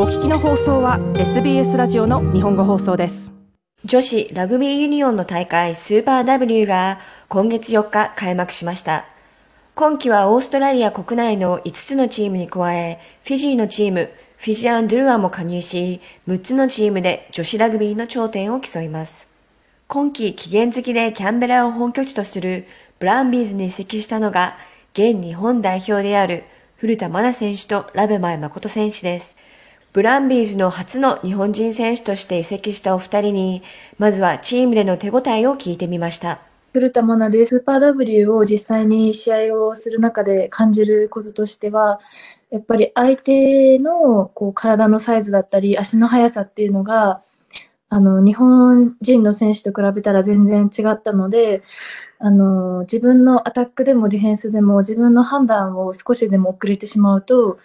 お聞きの放送は SBS ラジオの日本語放送です。女子ラグビーユニオンの大会スーパー W が今月4日開幕しました。今季はオーストラリア国内の5つのチームに加えフィジーのチームフィジアン・ドゥルアも加入し6つのチームで女子ラグビーの頂点を競います。今季期限付きでキャンベラを本拠地とするブランビーズに移籍したのが現日本代表である古田真奈選手とラベマイ誠選手です。ブランビーズの初の日本人選手として移籍したお二人に、まずはチームでの手応えを聞いてみました。古田真奈でスーパー W を実際に試合をする中で感じることとしては、やっぱり相手のこう体のサイズだったり、足の速さっていうのが、あの、日本人の選手と比べたら全然違ったので、あの、自分のアタックでもディフェンスでも自分の判断を少しでも遅れてしまうと、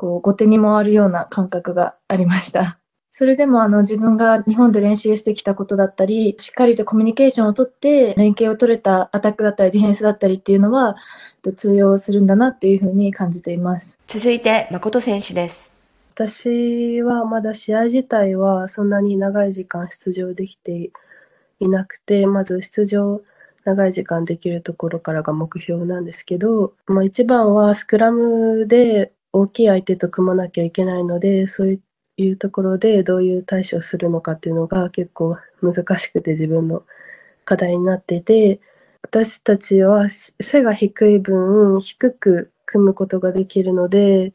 こう、後手に回るような感覚がありました。それでもあの自分が日本で練習してきたことだったり、しっかりとコミュニケーションをとって連携を取れたアタックだったりディフェンスだったりっていうのは通用するんだなっていうふうに感じています。続いて誠選手です。私はまだ試合自体はそんなに長い時間出場できていなくて、まず出場長い時間できるところからが目標なんですけど、まあ、一番はスクラムで大きい相手と組まなきゃいけないので、そういうところでどういう対処をするのかっていうのが結構難しくて自分の課題になってて、私たちは背が低い分低く組むことができるので、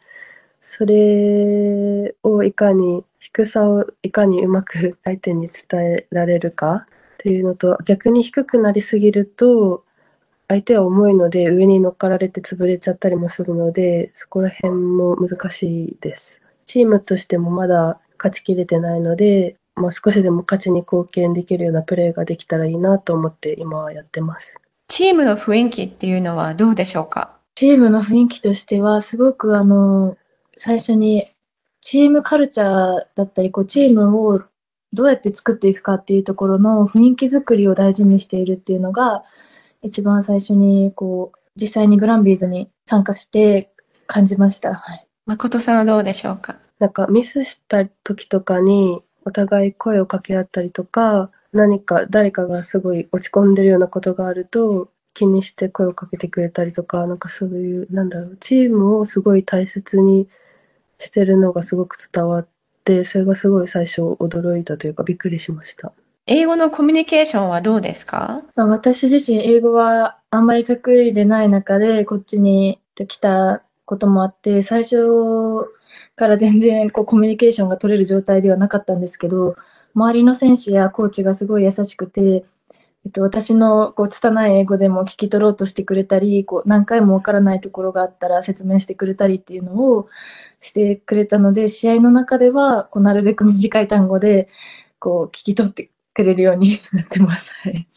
それをいかに、低さをいかにうまく相手に伝えられるかっていうのと、逆に低くなりすぎると、相手は重いので上に乗っかられて潰れちゃったりもするので、そこら辺も難しいです。チームとしてもまだ勝ちきれてないので、まあ、少しでも勝ちに貢献できるようなプレーができたらいいなと思って今はやってます。チームの雰囲気っていうのはどうでしょうか？チームの雰囲気としてはすごくあの最初にチームカルチャーだったりこうチームをどうやって作っていくかっていうところの雰囲気作りを大事にしているっていうのが、一番最初にこう、実際にグランビーズに参加して感じました。はい。誠さんはどうでしょうか？なんかミスした時とかにお互い声を掛け合ったりとか、何か誰かがすごい落ち込んでるようなことがあると気にして声をかけてくれたりとか、なんかそういう、なんだろう、チームをすごい大切にしてるのがすごく伝わっ、それがすごい最初驚いたというかびっくりしました。英語のコミュニケーションはどうですか、ま、私自身英語はあんまり得意でない中でこっちに来たこともあって最初から全然こうコミュニケーションが取れる状態ではなかったんですけど周りの選手やコーチがすごい優しくてえっと、私のこう拙い英語でも聞き取ろうとしてくれたり、こう何回もわからないところがあったら説明してくれたりっていうのをしてくれたので、試合の中ではこうなるべく短い単語でこう聞き取ってくれるようになってます。はい、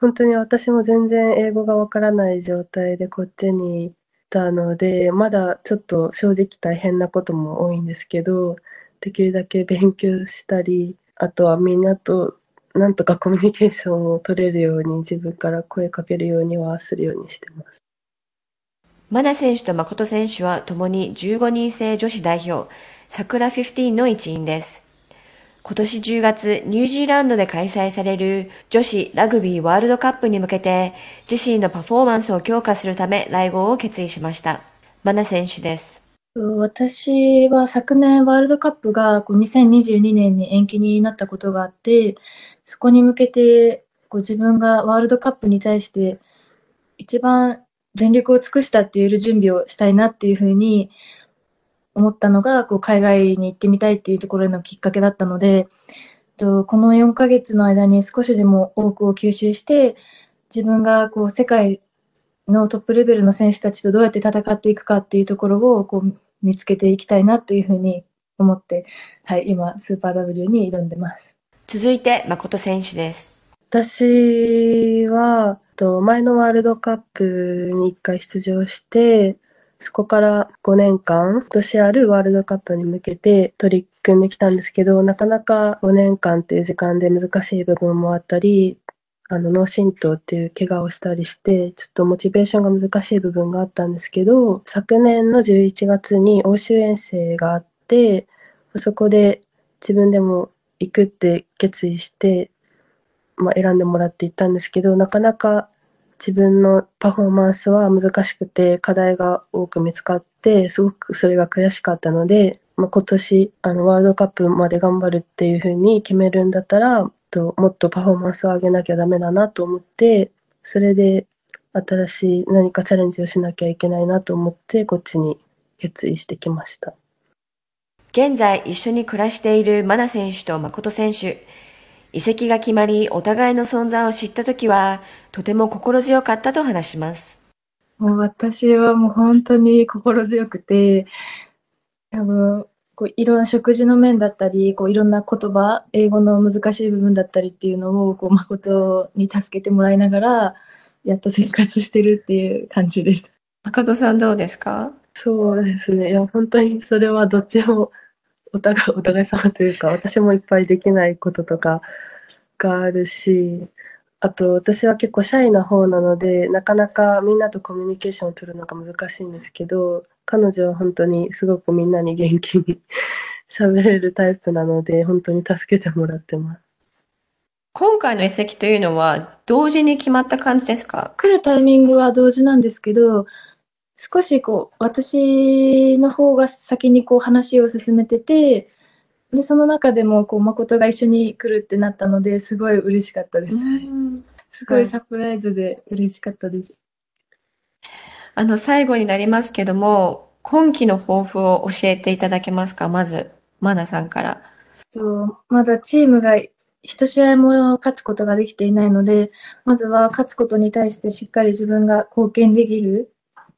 本当に私も全然英語がわからない状態でこっちにいたので、まだちょっと正直大変なことも多いんですけど、できるだけ勉強したり、あとはみんなとなんとかコミュニケーションを取れるように自分から声かけるようにはするようにしてます。マナ選手と誠選手は共に15人制女子代表、桜15の一員です。今年10月、ニュージーランドで開催される女子ラグビーワールドカップに向けて、自身のパフォーマンスを強化するため来合を決意しました。マナ選手です。私は昨年ワールドカップが2022年に延期になったことがあって、そこに向けて、自分がワールドカップに対して一番全力を尽くしたっていう準備をしたいなっていうふうに思ったのが、こう海外に行ってみたいっていうところのきっかけだったので、とこの4ヶ月の間に少しでも多くを吸収して、自分がこう世界のトップレベルの選手たちとどうやって戦っていくかっていうところをこう見つけていきたいなというふうに思って、はい、今、スーパー W に挑んでます。続いて、誠選手です。私は、前のワールドカップに1回出場して、そこから5年間、今年あるワールドカップに向けて取り組んできたんですけど、なかなか5年間っていう時間で難しい部分もあったり、あの脳震盪っていう怪我をしたりして、ちょっとモチベーションが難しい部分があったんですけど、昨年の11月に欧州遠征があって、そこで自分でも行くって決意して、まあ、選んでもらって行ったんですけど、なかなか自分のパフォーマンスは難しくて、課題が多く見つかって、すごくそれが悔しかったので、まあ、今年あのワールドカップまで頑張るっていうふうに決めるんだったら、ともっとパフォーマンスを上げなきゃダメだなと思って、それで新しい何かチャレンジをしなきゃいけないなと思って、こっちに決意してきました。現在一緒に暮らしているマナ選手と誠選手。移籍が決まり、お互いの存在を知ったときは、とても心強かったと話します。もう私はもう本当に心強くて、多分、こういろんな食事の面だったり、こういろんな言葉、英語の難しい部分だったりっていうのを、こう誠に助けてもらいながら、やっと生活してるっていう感じです。誠さんどうですか？そうですね。いや、本当にそれはどっちもお互い、お互い様というか、私もいっぱいできないこととかがあるし、あと私は結構シャイな方なので、なかなかみんなとコミュニケーションを取るのが難しいんですけど、彼女は本当にすごくみんなに元気に 喋れるタイプなので、本当に助けてもらってます。今回の移籍というのは、同時に決まった感じですか？来るタイミングは同時なんですけど、少しこう、私の方が先にこう話を進めてて、で、その中でもこう、誠が一緒に来るってなったので、すごい嬉しかったです。すごいサプライズで嬉しかったです。あの、最後になりますけども、今期の抱負を教えていただけますか？まず、マナさんから。とまだチームが一試合も勝つことができていないので、まずは勝つことに対してしっかり自分が貢献できる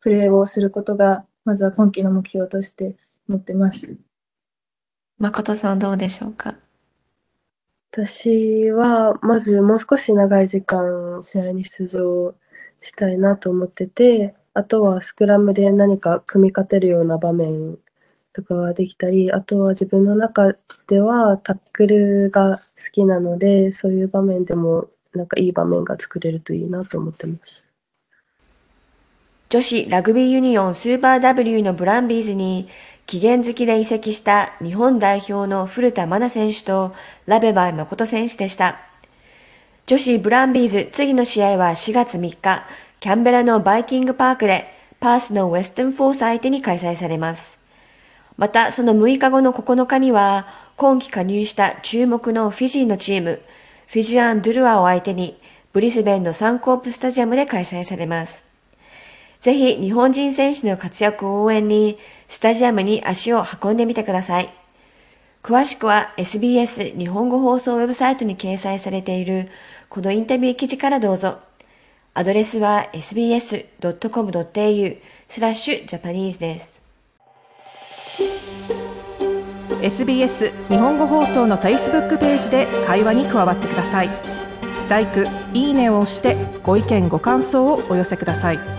プレーをすることが、まずは今季の目標として持ってます。誠さんどうでしょうか？私は、まずもう少し長い時間試合に出場したいなと思ってて、あとはスクラムで何か組み勝てるような場面とかができたり、あとは自分の中ではタックルが好きなので、そういう場面でもなんかいい場面が作れるといいなと思ってます。女子ラグビーユニオンスーパー W のブランビーズに期限付きで移籍した日本代表の古田真奈選手とラベバイ誠選手でした。女子ブランビーズ次の試合は4月3日、キャンベラのバイキングパークでパースのウェスタンフォース相手に開催されます。またその6日後の9日には今季加入した注目のフィジーのチーム、フィジアン・ドゥルアを相手にブリスベンのサンコープスタジアムで開催されます。ぜひ日本人選手の活躍を応援にスタジアムに足を運んでみてください。詳しくは SBS 日本語放送ウェブサイトに掲載されているこのインタビュー記事からどうぞ。アドレスは sbs.com.au スラッシュジャパニーズです。SBS 日本語放送の Facebook ページで会話に加わってください。LIKE、いいねを押してご意見ご感想をお寄せください。